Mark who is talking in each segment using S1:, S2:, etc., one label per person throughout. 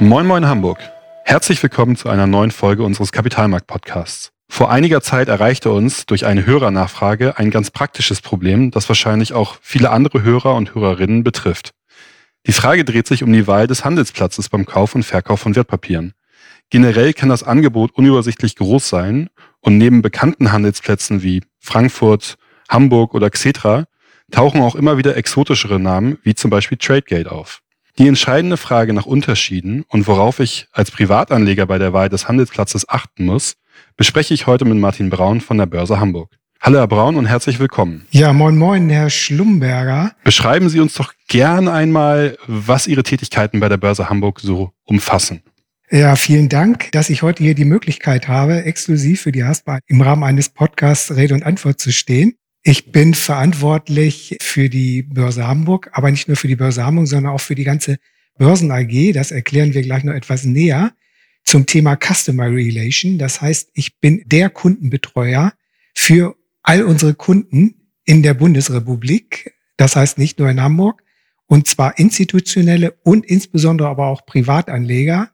S1: Moin Moin Hamburg. Herzlich willkommen zu einer neuen Folge unseres Kapitalmarkt-Podcasts. Vor einiger Zeit erreichte uns durch eine Hörernachfrage ein ganz praktisches Problem, das wahrscheinlich auch viele andere Hörer und Hörerinnen betrifft. Die Frage dreht sich um die Wahl des Handelsplatzes beim Kauf und Verkauf von Wertpapieren. Generell kann das Angebot unübersichtlich groß sein und neben bekannten Handelsplätzen wie Frankfurt, Hamburg oder Xetra tauchen auch immer wieder exotischere Namen wie zum Beispiel Tradegate auf. Die entscheidende Frage nach Unterschieden und worauf ich als Privatanleger bei der Wahl des Handelsplatzes achten muss, bespreche ich heute mit Martin Braun von der Börse Hamburg. Hallo Herr Braun und herzlich willkommen.
S2: Ja, moin moin, Herr Schlumberger.
S1: Beschreiben Sie uns doch gern einmal, was Ihre Tätigkeiten bei der Börse Hamburg so umfassen.
S2: Ja, vielen Dank, dass ich heute hier die Möglichkeit habe, exklusiv für die Haspa im Rahmen eines Podcasts Rede und Antwort zu stehen. Ich bin verantwortlich für die Börse Hamburg, aber nicht nur für die Börse Hamburg, sondern auch für die ganze Börsen AG. Das erklären wir gleich noch etwas näher zum Thema Customer Relation. Das heißt, ich bin der Kundenbetreuer für all unsere Kunden in der Bundesrepublik. Das heißt nicht nur in Hamburg und zwar institutionelle und insbesondere aber auch Privatanleger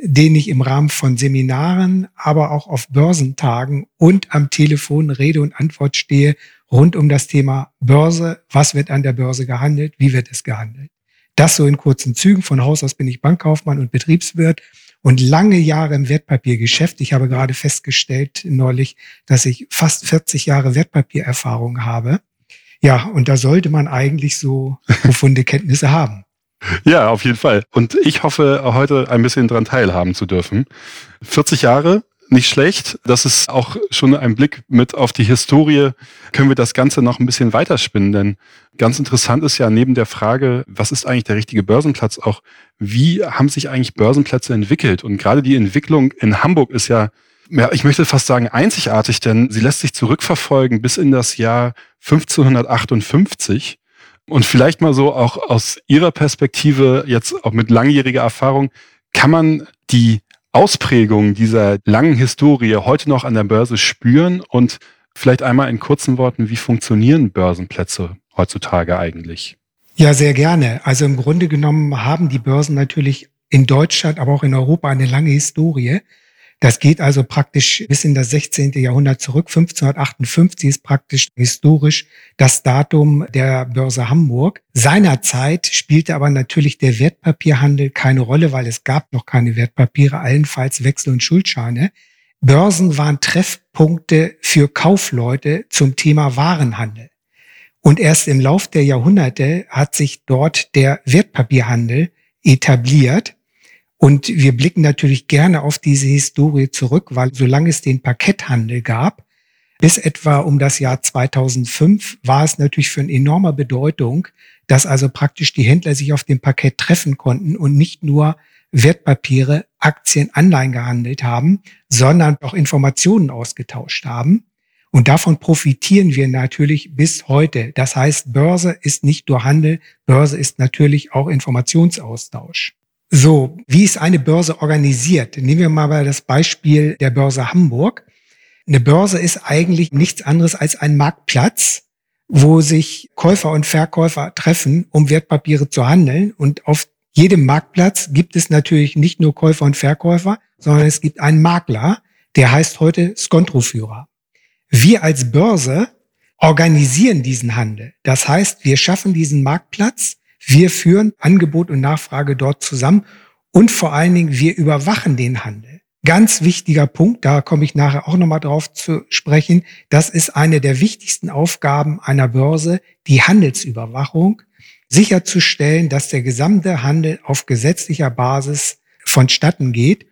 S2: den ich im Rahmen von Seminaren, aber auch auf Börsentagen und am Telefon Rede und Antwort stehe rund um das Thema Börse. Was wird an der Börse gehandelt? Wie wird es gehandelt? Das so in kurzen Zügen. Von Haus aus bin ich Bankkaufmann und Betriebswirt und lange Jahre im Wertpapiergeschäft. Ich habe gerade festgestellt neulich, dass ich fast 40 Jahre Wertpapiererfahrung habe. Ja, und da sollte man eigentlich so profunde Kenntnisse haben.
S1: Ja, auf jeden Fall. Und ich hoffe, heute ein bisschen dran teilhaben zu dürfen. 40 Jahre, nicht schlecht. Das ist auch schon ein Blick mit auf die Historie. Können wir das Ganze noch ein bisschen weiterspinnen? Denn ganz interessant ist ja neben der Frage, was ist eigentlich der richtige Börsenplatz, auch wie haben sich eigentlich Börsenplätze entwickelt? Und gerade die Entwicklung in Hamburg ist ja ja, ich möchte fast sagen einzigartig, denn sie lässt sich zurückverfolgen bis in das Jahr 1558. Und vielleicht mal so auch aus Ihrer Perspektive, jetzt auch mit langjähriger Erfahrung, kann man die Ausprägung dieser langen Historie heute noch an der Börse spüren und vielleicht einmal in kurzen Worten, wie funktionieren Börsenplätze heutzutage eigentlich?
S2: Ja, sehr gerne. Also im Grunde genommen haben die Börsen natürlich in Deutschland, aber auch in Europa eine lange Historie. Das geht also praktisch bis in das 16. Jahrhundert zurück. 1558 ist praktisch historisch das Datum der Börse Hamburg. Seinerzeit spielte aber natürlich der Wertpapierhandel keine Rolle, weil es gab noch keine Wertpapiere, allenfalls Wechsel- und Schuldscheine. Börsen waren Treffpunkte für Kaufleute zum Thema Warenhandel. Und erst im Lauf der Jahrhunderte hat sich dort der Wertpapierhandel etabliert. Und wir blicken natürlich gerne auf diese Historie zurück, weil solange es den Parketthandel gab, bis etwa um das Jahr 2005 war es natürlich von enormer Bedeutung, dass also praktisch die Händler sich auf dem Parkett treffen konnten und nicht nur Wertpapiere, Aktien, Anleihen gehandelt haben, sondern auch Informationen ausgetauscht haben. Und davon profitieren wir natürlich bis heute. Das heißt, Börse ist nicht nur Handel, Börse ist natürlich auch Informationsaustausch. So, wie ist eine Börse organisiert? Nehmen wir mal das Beispiel der Börse Hamburg. Eine Börse ist eigentlich nichts anderes als ein Marktplatz, wo sich Käufer und Verkäufer treffen, um Wertpapiere zu handeln. Und auf jedem Marktplatz gibt es natürlich nicht nur Käufer und Verkäufer, sondern es gibt einen Makler, der heißt heute Skontroführer. Wir als Börse organisieren diesen Handel. Das heißt, wir schaffen diesen Marktplatz, wir führen Angebot und Nachfrage dort zusammen und vor allen Dingen wir überwachen den Handel. Ganz wichtiger Punkt, da komme ich nachher auch nochmal drauf zu sprechen. Das ist eine der wichtigsten Aufgaben einer Börse, die Handelsüberwachung, sicherzustellen, dass der gesamte Handel auf gesetzlicher Basis vonstatten geht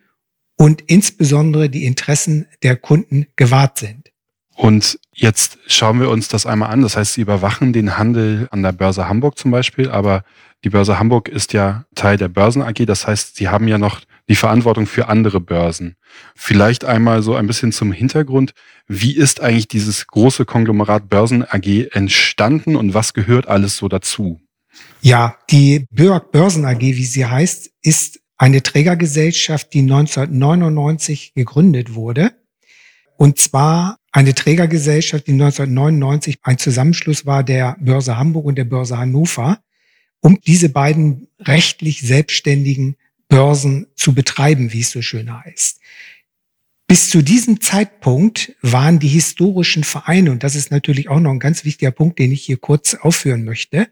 S2: und insbesondere die Interessen der Kunden gewahrt sind.
S1: Und jetzt schauen wir uns das einmal an. Das heißt, Sie überwachen den Handel an der Börse Hamburg zum Beispiel, aber die Börse Hamburg ist ja Teil der Börsen AG. Das heißt, Sie haben ja noch die Verantwortung für andere Börsen. Vielleicht einmal so ein bisschen zum Hintergrund. Wie ist eigentlich dieses große Konglomerat Börsen AG entstanden und was gehört alles so dazu?
S2: Ja, die Börsen AG, wie sie heißt, ist eine Trägergesellschaft, die 1999 gegründet wurde. Und zwar eine Trägergesellschaft, die 1999 ein Zusammenschluss war der Börse Hamburg und der Börse Hannover, um diese beiden rechtlich selbstständigen Börsen zu betreiben, wie es so schön heißt. Bis zu diesem Zeitpunkt waren die historischen Vereine, und das ist natürlich auch noch ein ganz wichtiger Punkt, den ich hier kurz aufführen möchte.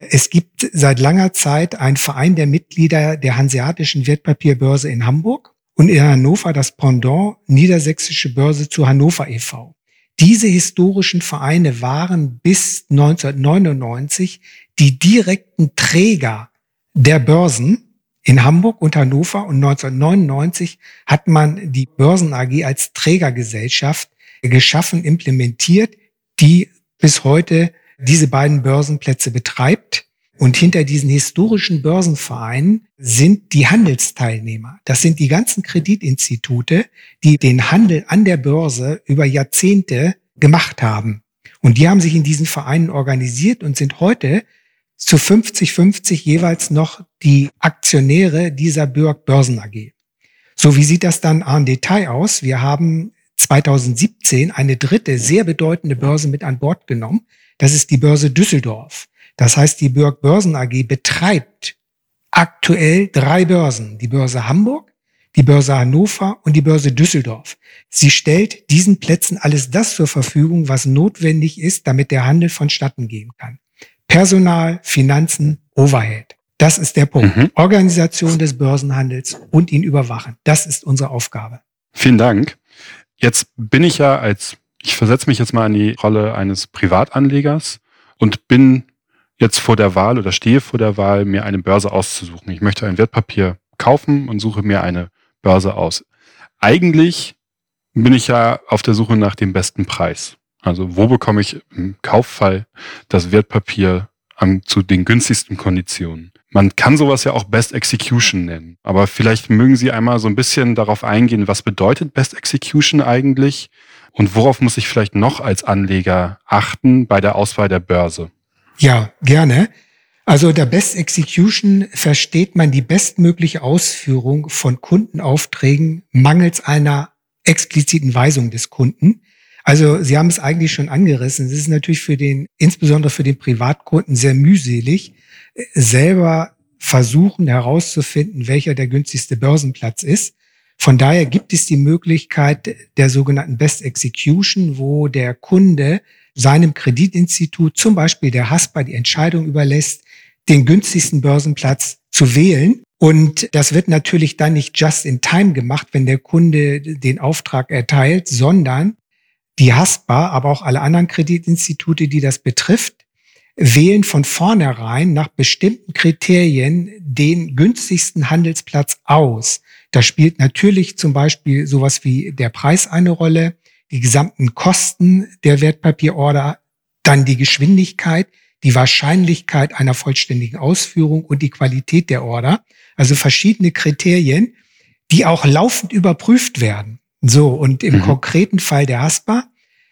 S2: Es gibt seit langer Zeit einen Verein der Mitglieder der Hanseatischen Wertpapierbörse in Hamburg und in Hannover das Pendant Niedersächsische Börse zu Hannover e.V. Diese historischen Vereine waren bis 1999 die direkten Träger der Börsen in Hamburg und Hannover und 1999 hat man die Börsen AG als Trägergesellschaft geschaffen, implementiert, die bis heute diese beiden Börsenplätze betreibt. Und hinter diesen historischen Börsenvereinen sind die Handelsteilnehmer. Das sind die ganzen Kreditinstitute, die den Handel an der Börse über Jahrzehnte gemacht haben. Und die haben sich in diesen Vereinen organisiert und sind heute zu 50-50 jeweils noch die Aktionäre dieser Bürg Börsen AG. So, wie sieht das dann en Detail aus? Wir haben 2017 eine dritte sehr bedeutende Börse mit an Bord genommen. Das ist die Börse Düsseldorf. Das heißt, die Bürg Börsen AG betreibt aktuell drei Börsen. Die Börse Hamburg, die Börse Hannover und die Börse Düsseldorf. Sie stellt diesen Plätzen alles das zur Verfügung, was notwendig ist, damit der Handel vonstatten gehen kann. Personal, Finanzen, Overhead. Das ist der Punkt. Mhm. Organisation des Börsenhandels und ihn überwachen. Das ist unsere Aufgabe.
S1: Vielen Dank. Jetzt bin ich ja als, ich versetze mich jetzt mal in die Rolle eines Privatanlegers und bin jetzt vor der Wahl oder stehe vor der Wahl, mir eine Börse auszusuchen. Ich möchte ein Wertpapier kaufen und suche mir eine Börse aus. Eigentlich bin ich ja auf der Suche nach dem besten Preis. Also wo bekomme ich im Kauffall das Wertpapier an, zu den günstigsten Konditionen? Man kann sowas ja auch Best Execution nennen. Aber vielleicht mögen Sie einmal so ein bisschen darauf eingehen, was bedeutet Best Execution eigentlich und worauf muss ich vielleicht noch als Anleger achten bei der Auswahl der Börse?
S2: Ja, gerne. Also der Best Execution versteht man die bestmögliche Ausführung von Kundenaufträgen mangels einer expliziten Weisung des Kunden. Also Sie haben es eigentlich schon angerissen. Es ist natürlich für den, insbesondere für den Privatkunden sehr mühselig, selber versuchen herauszufinden, welcher der günstigste Börsenplatz ist. Von daher gibt es die Möglichkeit der sogenannten Best Execution, wo der Kunde seinem Kreditinstitut, zum Beispiel der HASPA, die Entscheidung überlässt, den günstigsten Börsenplatz zu wählen. Und das wird natürlich dann nicht just in time gemacht, wenn der Kunde den Auftrag erteilt, sondern die Haspa, aber auch alle anderen Kreditinstitute, die das betrifft, wählen von vornherein nach bestimmten Kriterien den günstigsten Handelsplatz aus. Da spielt natürlich zum Beispiel sowas wie der Preis eine Rolle, die gesamten Kosten der Wertpapierorder, dann die Geschwindigkeit, die Wahrscheinlichkeit einer vollständigen Ausführung und die Qualität der Order. Also verschiedene Kriterien, die auch laufend überprüft werden. So, und im mhm. konkreten Fall der Haspa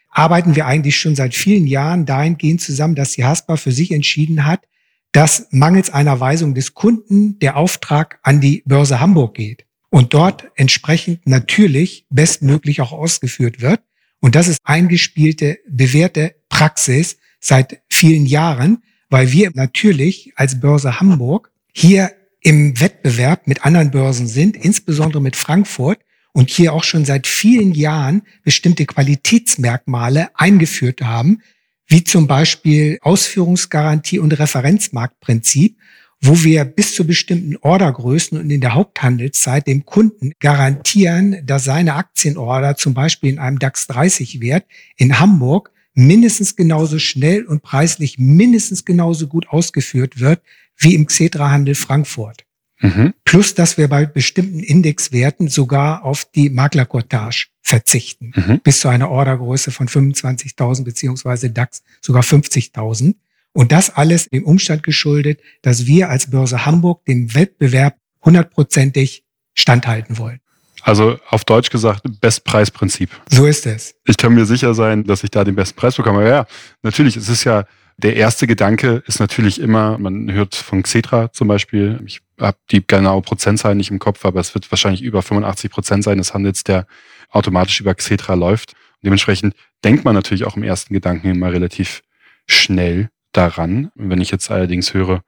S2: arbeiten wir eigentlich schon seit vielen Jahren dahingehend zusammen, dass die Haspa für sich entschieden hat, dass mangels einer Weisung des Kunden der Auftrag an die Börse Hamburg geht und dort entsprechend natürlich bestmöglich auch ausgeführt wird. Und das ist eingespielte, bewährte Praxis seit vielen Jahren, weil wir natürlich als Börse Hamburg hier im Wettbewerb mit anderen Börsen sind, insbesondere mit Frankfurt, und hier auch schon seit vielen Jahren bestimmte Qualitätsmerkmale eingeführt haben, wie zum Beispiel Ausführungsgarantie und Referenzmarktprinzip, wo wir bis zu bestimmten Ordergrößen und in der Haupthandelszeit dem Kunden garantieren, dass seine Aktienorder zum Beispiel in einem DAX 30 Wert in Hamburg mindestens genauso schnell und preislich mindestens genauso gut ausgeführt wird wie im Xetra-Handel Frankfurt. Mhm. Plus, dass wir bei bestimmten Indexwerten sogar auf die Maklerkortage verzichten. Mhm. Bis zu einer Ordergröße von 25.000 beziehungsweise DAX sogar 50.000. Und das alles dem Umstand geschuldet, dass wir als Börse Hamburg dem Wettbewerb hundertprozentig standhalten wollen.
S1: Also auf Deutsch gesagt, Bestpreisprinzip.
S2: So ist es.
S1: Ich kann mir sicher sein, dass ich da den besten Preis bekomme. Aber ja, natürlich, es ist ja der erste Gedanke ist natürlich immer, man hört von Xetra zum Beispiel, ich habe die genaue Prozentzahl nicht im Kopf, aber es wird wahrscheinlich über 85 Prozent sein des Handels, der automatisch über Xetra läuft. Und dementsprechend denkt man natürlich auch im ersten Gedanken immer relativ schnell daran. Wenn ich jetzt allerdings höre,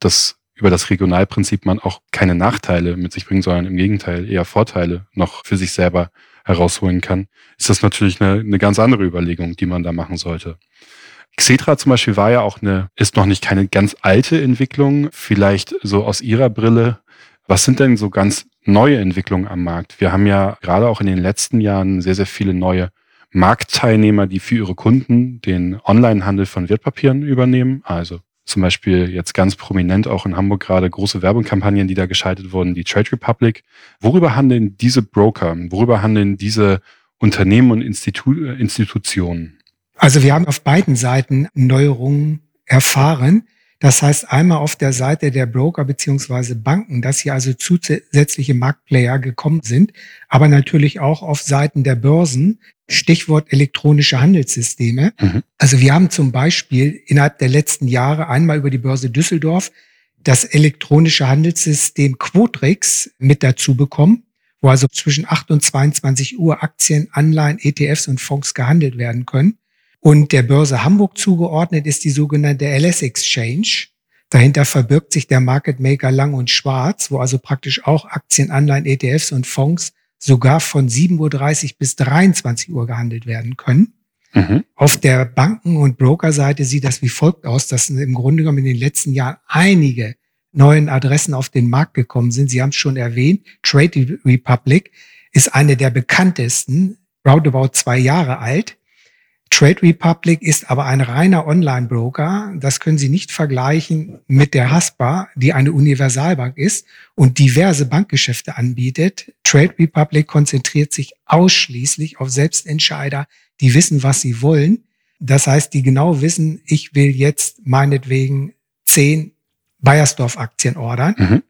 S1: dass über das Regionalprinzip man auch keine Nachteile mit sich bringt, sondern im Gegenteil eher Vorteile noch für sich selber herausholen kann, ist das natürlich eine, eine ganz andere Überlegung, die man da machen sollte. Xetra zum Beispiel war ja auch eine, ist noch nicht keine ganz alte Entwicklung, vielleicht so aus Ihrer Brille. Was sind denn so ganz neue Entwicklungen am Markt? Wir haben ja gerade auch in den letzten Jahren sehr, sehr viele neue Marktteilnehmer, die für ihre Kunden den Onlinehandel von Wertpapieren übernehmen. Also zum Beispiel jetzt ganz prominent auch in Hamburg gerade große Werbungkampagnen, die da geschaltet wurden, die Trade Republic. Worüber handeln diese Broker? Worüber handeln diese Unternehmen und Institu Institutionen?
S2: Also wir haben auf beiden Seiten Neuerungen erfahren. Das heißt einmal auf der Seite der Broker beziehungsweise Banken, dass hier also zusätzliche Marktplayer gekommen sind, aber natürlich auch auf Seiten der Börsen, Stichwort elektronische Handelssysteme. Mhm. Also wir haben zum Beispiel innerhalb der letzten Jahre einmal über die Börse Düsseldorf das elektronische Handelssystem Quotrix mit dazu bekommen, wo also zwischen 8 und 22 Uhr Aktien, Anleihen, ETFs und Fonds gehandelt werden können. Und der Börse Hamburg zugeordnet ist die sogenannte LS Exchange. Dahinter verbirgt sich der Market Maker Lang und Schwarz, wo also praktisch auch Aktien, Anleihen, ETFs und Fonds sogar von 7.30 Uhr bis 23 Uhr gehandelt werden können. Mhm. Auf der Banken- und Brokerseite sieht das wie folgt aus, dass im Grunde genommen in den letzten Jahren einige neuen Adressen auf den Markt gekommen sind. Sie haben es schon erwähnt. Trade Republic ist eine der bekanntesten, roundabout zwei Jahre alt. Trade Republic ist aber ein reiner Online-Broker. Das können Sie nicht vergleichen mit der Haspa, die eine Universalbank ist und diverse Bankgeschäfte anbietet. Trade Republic konzentriert sich ausschließlich auf Selbstentscheider, die wissen, was sie wollen. Das heißt, die genau wissen, ich will jetzt meinetwegen zehn Bayersdorf-Aktien ordern. Mhm.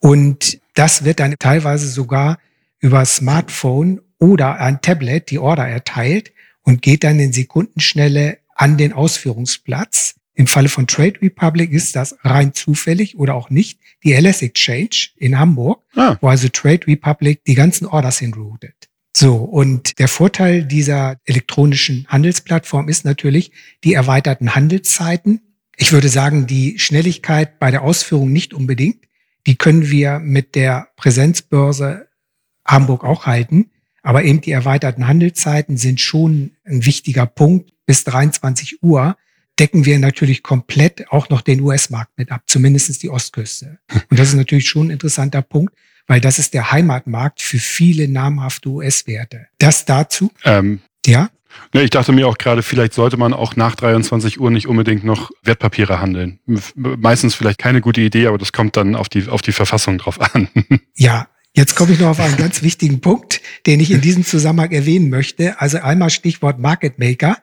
S2: Und das wird dann teilweise sogar über Smartphone oder ein Tablet die Order erteilt und geht dann in Sekundenschnelle an den Ausführungsplatz. Im Falle von Trade Republic ist das rein zufällig oder auch nicht die LS Exchange in Hamburg, ah. wo also Trade Republic die ganzen Orders hinroutet. So, und der Vorteil dieser elektronischen Handelsplattform ist natürlich die erweiterten Handelszeiten. Ich würde sagen, die Schnelligkeit bei der Ausführung nicht unbedingt. Die können wir mit der Präsenzbörse Hamburg auch halten. Aber eben die erweiterten Handelszeiten sind schon ein wichtiger Punkt. Bis 23 Uhr decken wir natürlich komplett auch noch den US-Markt mit ab, zumindest die Ostküste. Und das ist natürlich schon ein interessanter Punkt, weil das ist der Heimatmarkt für viele namhafte US-Werte. Das dazu. Ähm,
S1: ja. Ne, ich dachte mir auch gerade, vielleicht sollte man auch nach 23 Uhr nicht unbedingt noch Wertpapiere handeln. Meistens vielleicht keine gute Idee, aber das kommt dann auf die, auf die Verfassung drauf an.
S2: Ja, Jetzt komme ich noch auf einen ganz wichtigen Punkt, den ich in diesem Zusammenhang erwähnen möchte. Also einmal Stichwort Market Maker.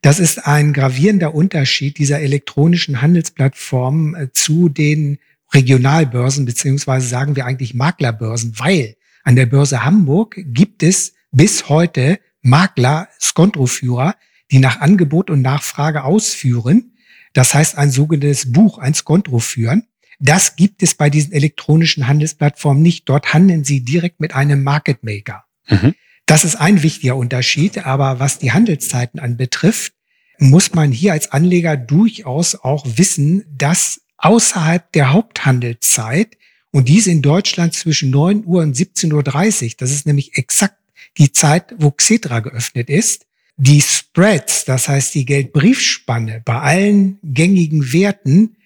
S2: Das ist ein gravierender Unterschied dieser elektronischen Handelsplattformen äh, zu den Regionalbörsen, beziehungsweise sagen wir eigentlich Maklerbörsen, weil an der Börse Hamburg gibt es bis heute Makler, Skontroführer, die nach Angebot und Nachfrage ausführen. Das heißt, ein sogenanntes Buch, ein Skontro führen. Das gibt es bei diesen elektronischen Handelsplattformen nicht. Dort handeln sie direkt mit einem Market Maker. Mhm. Das ist ein wichtiger Unterschied. Aber was die Handelszeiten anbetrifft, muss man hier als Anleger durchaus auch wissen, dass außerhalb der Haupthandelszeit und dies in Deutschland zwischen 9 Uhr und 17.30 Uhr, das ist nämlich exakt die Zeit, wo Xetra geöffnet ist, die Spreads, das heißt die Geldbriefspanne bei allen gängigen Werten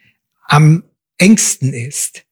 S2: am engsten ist.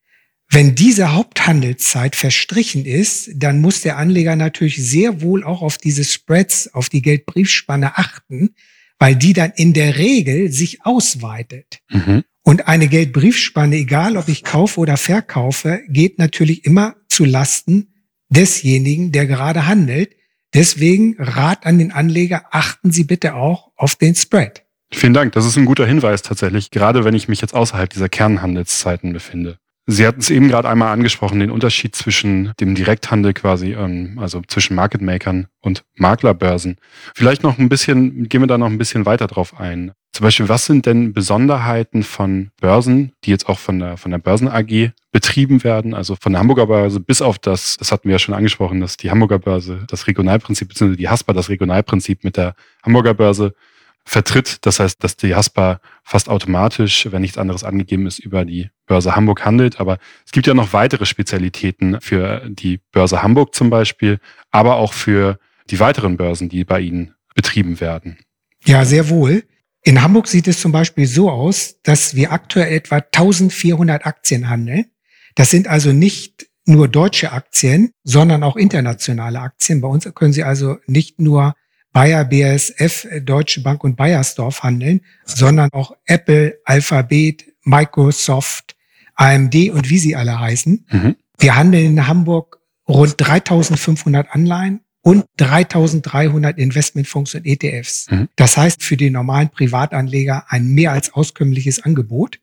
S2: Wenn diese Haupthandelszeit verstrichen ist, dann muss der Anleger natürlich sehr wohl auch auf diese Spreads, auf die Geldbriefspanne achten, weil die dann in der Regel sich ausweitet. Mhm. Und eine Geldbriefspanne, egal ob ich kaufe oder verkaufe, geht natürlich immer zu Lasten desjenigen, der gerade handelt. Deswegen Rat an den Anleger, achten Sie bitte auch auf den Spread.
S1: Vielen Dank. Das ist ein guter Hinweis tatsächlich, gerade wenn ich mich jetzt außerhalb dieser Kernhandelszeiten befinde. Sie hatten es eben gerade einmal angesprochen, den Unterschied zwischen dem Direkthandel quasi, ähm, also zwischen Market Makern und Maklerbörsen. Vielleicht noch ein bisschen, gehen wir da noch ein bisschen weiter drauf ein. Zum Beispiel, was sind denn Besonderheiten von Börsen, die jetzt auch von der, von der Börsen AG betrieben werden, also von der Hamburger Börse bis auf das, das hatten wir ja schon angesprochen, dass die Hamburger Börse das Regionalprinzip, beziehungsweise die Haspa das Regionalprinzip mit der Hamburger Börse vertritt. Das heißt, dass die Haspa fast automatisch, wenn nichts anderes angegeben ist, über die Börse Hamburg handelt. Aber es gibt ja noch weitere Spezialitäten für die Börse Hamburg zum Beispiel, aber auch für die weiteren Börsen, die bei Ihnen betrieben werden.
S2: Ja, sehr wohl. In Hamburg sieht es zum Beispiel so aus, dass wir aktuell etwa 1400 Aktien handeln. Das sind also nicht nur deutsche Aktien, sondern auch internationale Aktien. Bei uns können Sie also nicht nur Bayer, BASF, Deutsche Bank und Bayersdorf handeln, sondern auch Apple, Alphabet, Microsoft, AMD und wie sie alle heißen. Mhm. Wir handeln in Hamburg rund 3500 Anleihen und 3300 Investmentfonds und ETFs. Mhm. Das heißt für den normalen Privatanleger ein mehr als auskömmliches Angebot.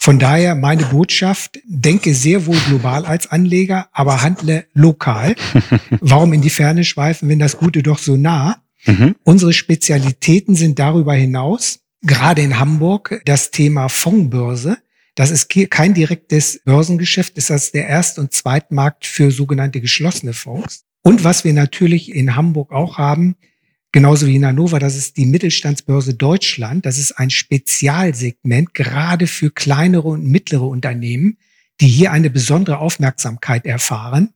S2: Von daher meine Botschaft, denke sehr wohl global als Anleger, aber handle lokal. Warum in die Ferne schweifen, wenn das Gute doch so nah? Mhm. Unsere Spezialitäten sind darüber hinaus, gerade in Hamburg, das Thema Fondsbörse. Das ist kein direktes Börsengeschäft, ist das der Erst- und Zweitmarkt für sogenannte geschlossene Fonds. Und was wir natürlich in Hamburg auch haben, genauso wie in Hannover, das ist die Mittelstandsbörse Deutschland. Das ist ein Spezialsegment, gerade für kleinere und mittlere Unternehmen, die hier eine besondere Aufmerksamkeit erfahren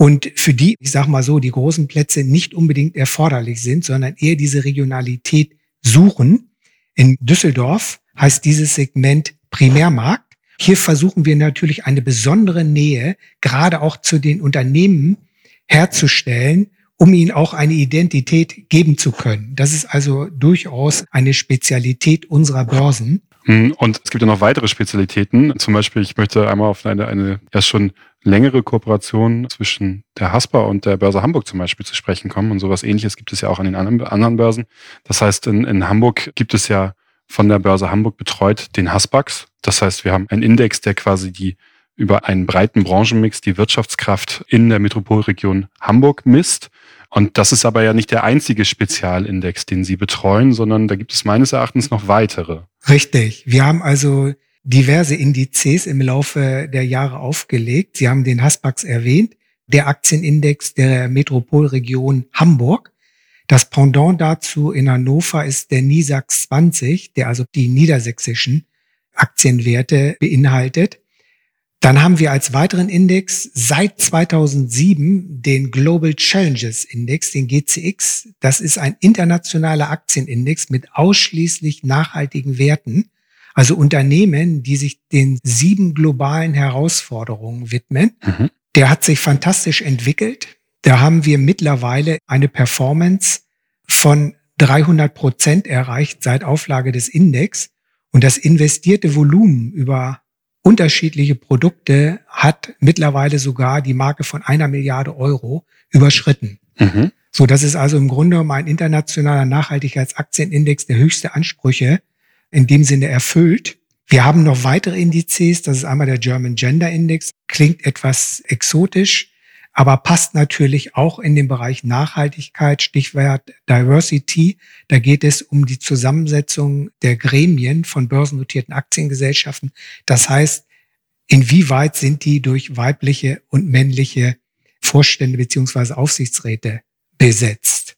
S2: und für die, ich sage mal so, die großen Plätze nicht unbedingt erforderlich sind, sondern eher diese Regionalität suchen. In Düsseldorf heißt dieses Segment Primärmarkt. Hier versuchen wir natürlich eine besondere Nähe, gerade auch zu den Unternehmen herzustellen, um ihnen auch eine Identität geben zu können. Das ist also durchaus eine Spezialität unserer Börsen.
S1: Und es gibt ja noch weitere Spezialitäten. Zum Beispiel, ich möchte einmal auf eine, eine ja schon längere Kooperation zwischen der Haspa und der Börse Hamburg zum Beispiel zu sprechen kommen. Und sowas ähnliches gibt es ja auch an den anderen, Börsen. Das heißt, in, in Hamburg gibt es ja von der Börse Hamburg betreut den Hasbax. Das heißt, wir haben einen Index, der quasi die über einen breiten Branchenmix die Wirtschaftskraft in der Metropolregion Hamburg misst. Und das ist aber ja nicht der einzige Spezialindex, den Sie betreuen, sondern da gibt es meines Erachtens noch weitere.
S2: Richtig. Wir haben also diverse Indizes im Laufe der Jahre aufgelegt. Sie haben den Hasbax erwähnt, der Aktienindex der Metropolregion Hamburg. Das Pendant dazu in Hannover ist der NISAX 20, der also die niedersächsischen Aktienwerte beinhaltet. Dann haben wir als weiteren Index seit 2007 den Global Challenges Index, den GCX. Das ist ein internationaler Aktienindex mit ausschließlich nachhaltigen Werten. Also Unternehmen, die sich den sieben globalen Herausforderungen widmen. Mhm. Der hat sich fantastisch entwickelt. Da haben wir mittlerweile eine Performance von 300 Prozent erreicht seit Auflage des Index. Und das investierte Volumen über unterschiedliche Produkte hat mittlerweile sogar die Marke von einer Milliarde Euro überschritten. Mhm. So, das ist also im Grunde genommen ein internationaler Nachhaltigkeitsaktienindex, der höchste Ansprüche in dem Sinne erfüllt. Wir haben noch weitere Indizes. Das ist einmal der German Gender Index. Klingt etwas exotisch, aber passt natürlich auch in den Bereich Nachhaltigkeit, Stichwort Diversity. Da geht es um die Zusammensetzung der Gremien von börsennotierten Aktiengesellschaften. Das heißt, inwieweit sind die durch weibliche und männliche Vorstände beziehungsweise Aufsichtsräte besetzt?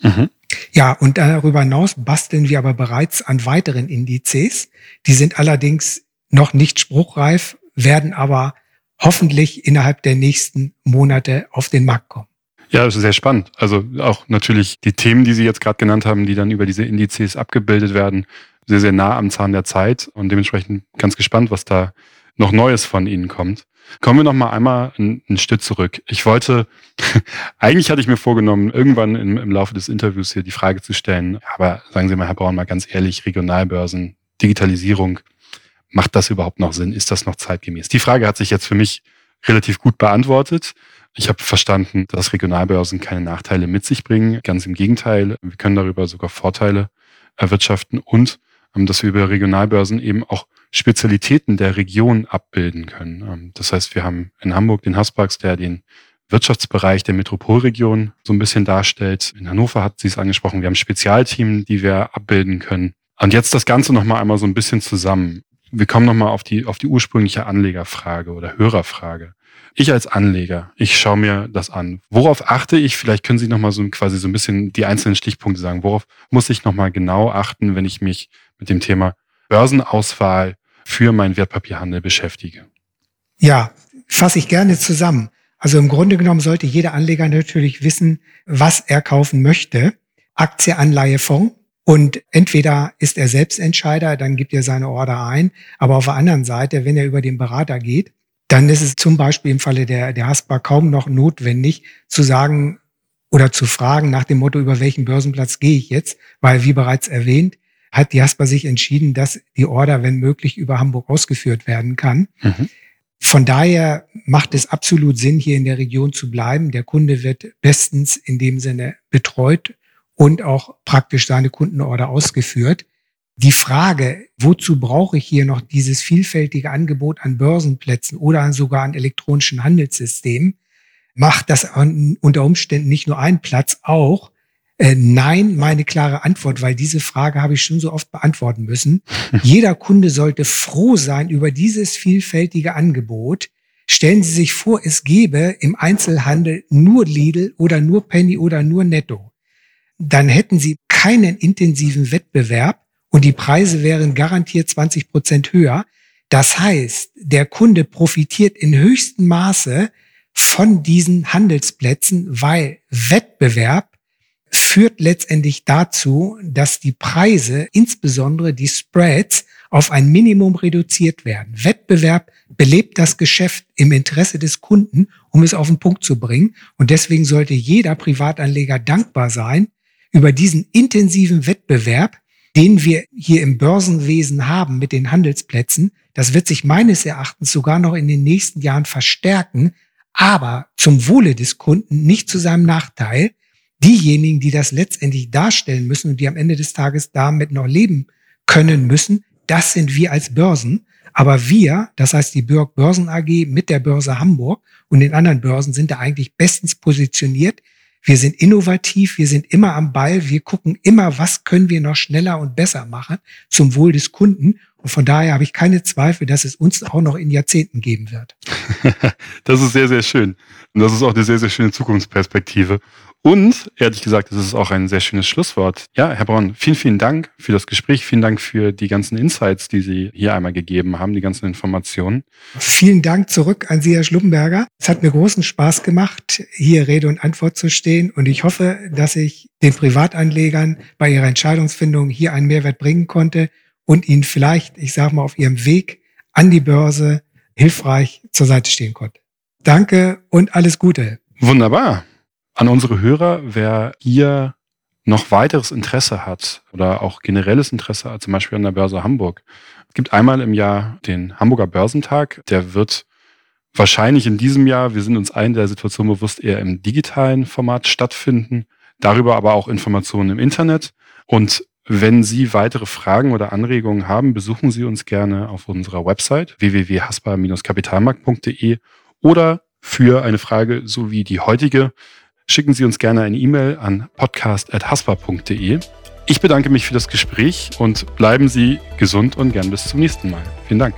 S2: Mhm. Ja, und darüber hinaus basteln wir aber bereits an weiteren Indizes. Die sind allerdings noch nicht spruchreif, werden aber hoffentlich innerhalb der nächsten Monate auf den Markt kommen.
S1: Ja, das ist sehr spannend. Also auch natürlich die Themen, die Sie jetzt gerade genannt haben, die dann über diese Indizes abgebildet werden, sehr, sehr nah am Zahn der Zeit und dementsprechend ganz gespannt, was da noch Neues von Ihnen kommt. Kommen wir noch mal einmal ein, ein Stück zurück. Ich wollte, eigentlich hatte ich mir vorgenommen, irgendwann im, im Laufe des Interviews hier die Frage zu stellen, aber sagen Sie mal, Herr Braun, mal ganz ehrlich, Regionalbörsen, Digitalisierung, macht das überhaupt noch Sinn? Ist das noch zeitgemäß? Die Frage hat sich jetzt für mich relativ gut beantwortet. Ich habe verstanden, dass Regionalbörsen keine Nachteile mit sich bringen. Ganz im Gegenteil, wir können darüber sogar Vorteile erwirtschaften und dass wir über Regionalbörsen eben auch Spezialitäten der Region abbilden können. Ähm, das heißt, wir haben in Hamburg den Hasparks, der den Wirtschaftsbereich der Metropolregion so ein bisschen darstellt. In Hannover hat sie es angesprochen. Wir haben Spezialteams, die wir abbilden können. Und jetzt das Ganze nochmal einmal so ein bisschen zusammen wir kommen nochmal auf die, auf die ursprüngliche Anlegerfrage oder Hörerfrage. Ich als Anleger, ich schaue mir das an. Worauf achte ich? Vielleicht können Sie nochmal so quasi so ein bisschen die einzelnen Stichpunkte sagen. Worauf muss ich nochmal genau achten, wenn ich mich mit dem Thema Börsenauswahl für meinen Wertpapierhandel beschäftige?
S2: Ja, fasse ich gerne zusammen. Also im Grunde genommen sollte jeder Anleger natürlich wissen, was er kaufen möchte. Aktie, Anleihe, Fonds. Und entweder ist er Selbstentscheider, dann gibt er seine Order ein. Aber auf der anderen Seite, wenn er über den Berater geht, dann ist es zum Beispiel im Falle der, der Haspa kaum noch notwendig zu sagen oder zu fragen nach dem Motto, über welchen Börsenplatz gehe ich jetzt? Weil, wie bereits erwähnt, hat die Haspa sich entschieden, dass die Order, wenn möglich, über Hamburg ausgeführt werden kann. Mhm. Von daher macht es absolut Sinn, hier in der Region zu bleiben. Der Kunde wird bestens in dem Sinne betreut und auch praktisch seine Kundenorder ausgeführt. Die Frage, wozu brauche ich hier noch dieses vielfältige Angebot an Börsenplätzen oder sogar an elektronischen Handelssystemen, macht das unter Umständen nicht nur einen Platz, auch äh, nein, meine klare Antwort, weil diese Frage habe ich schon so oft beantworten müssen. Jeder Kunde sollte froh sein über dieses vielfältige Angebot. Stellen Sie sich vor, es gäbe im Einzelhandel nur Lidl oder nur Penny oder nur Netto dann hätten sie keinen intensiven Wettbewerb und die Preise wären garantiert 20 Prozent höher. Das heißt, der Kunde profitiert in höchstem Maße von diesen Handelsplätzen, weil Wettbewerb führt letztendlich dazu, dass die Preise, insbesondere die Spreads, auf ein Minimum reduziert werden. Wettbewerb belebt das Geschäft im Interesse des Kunden, um es auf den Punkt zu bringen. Und deswegen sollte jeder Privatanleger dankbar sein, über diesen intensiven Wettbewerb, den wir hier im Börsenwesen haben mit den Handelsplätzen, das wird sich meines Erachtens sogar noch in den nächsten Jahren verstärken, aber zum Wohle des Kunden, nicht zu seinem Nachteil. Diejenigen, die das letztendlich darstellen müssen und die am Ende des Tages damit noch leben können müssen, das sind wir als Börsen. Aber wir, das heißt die Börsen AG mit der Börse Hamburg und den anderen Börsen sind da eigentlich bestens positioniert. Wir sind innovativ, wir sind immer am Ball, wir gucken immer, was können wir noch schneller und besser machen zum Wohl des Kunden. Und von daher habe ich keine Zweifel, dass es uns auch noch in Jahrzehnten geben wird.
S1: das ist sehr, sehr schön. Und das ist auch eine sehr, sehr schöne Zukunftsperspektive. Und ehrlich gesagt, das ist auch ein sehr schönes Schlusswort. Ja, Herr Braun, vielen, vielen Dank für das Gespräch. Vielen Dank für die ganzen Insights, die Sie hier einmal gegeben haben, die ganzen Informationen.
S2: Vielen Dank zurück an Sie, Herr Schlumberger. Es hat mir großen Spaß gemacht, hier Rede und Antwort zu stehen. Und ich hoffe, dass ich den Privatanlegern bei ihrer Entscheidungsfindung hier einen Mehrwert bringen konnte und ihnen vielleicht, ich sage mal, auf ihrem Weg an die Börse hilfreich zur Seite stehen konnte. Danke und alles Gute.
S1: Wunderbar an unsere Hörer, wer hier noch weiteres Interesse hat oder auch generelles Interesse, zum Beispiel an der Börse Hamburg. Es gibt einmal im Jahr den Hamburger Börsentag. Der wird wahrscheinlich in diesem Jahr, wir sind uns allen der Situation bewusst, eher im digitalen Format stattfinden. Darüber aber auch Informationen im Internet. Und wenn Sie weitere Fragen oder Anregungen haben, besuchen Sie uns gerne auf unserer Website www.haspa-kapitalmarkt.de oder für eine Frage so wie die heutige schicken Sie uns gerne eine E-Mail an podcast.haspa.de. Ich bedanke mich für das Gespräch und bleiben Sie gesund und gern bis zum nächsten Mal. Vielen Dank.